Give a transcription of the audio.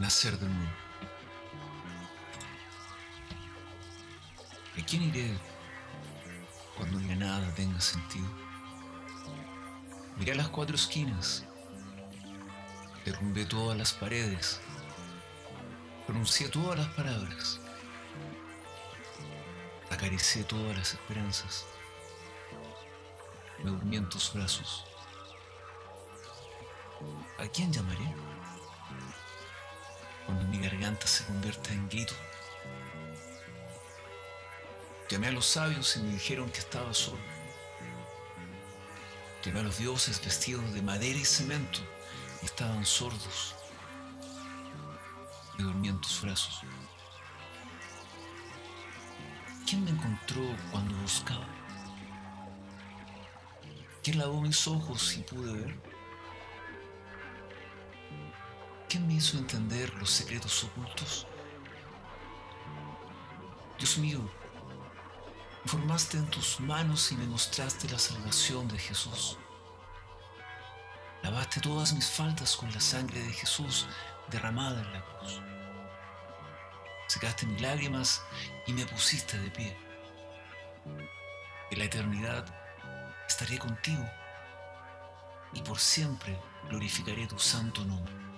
nacer de nuevo. ¿A quién iré cuando ya nada tenga sentido? Miré a las cuatro esquinas, derrumbé todas las paredes, pronuncié todas las palabras, acaricié todas las esperanzas, me durmí en tus brazos. ¿A quién llamaré? Mi garganta se convierta en grito. Llamé a los sabios y me dijeron que estaba solo. Llamé a los dioses vestidos de madera y cemento y estaban sordos. Y dormí en tus brazos. ¿Quién me encontró cuando buscaba? ¿Quién lavó mis ojos y pude ver? ¿Quién me hizo entender los secretos ocultos? Dios mío, formaste en tus manos y me mostraste la salvación de Jesús. Lavaste todas mis faltas con la sangre de Jesús derramada en la cruz. Secaste mis lágrimas y me pusiste de pie. En la eternidad estaré contigo y por siempre glorificaré tu santo nombre.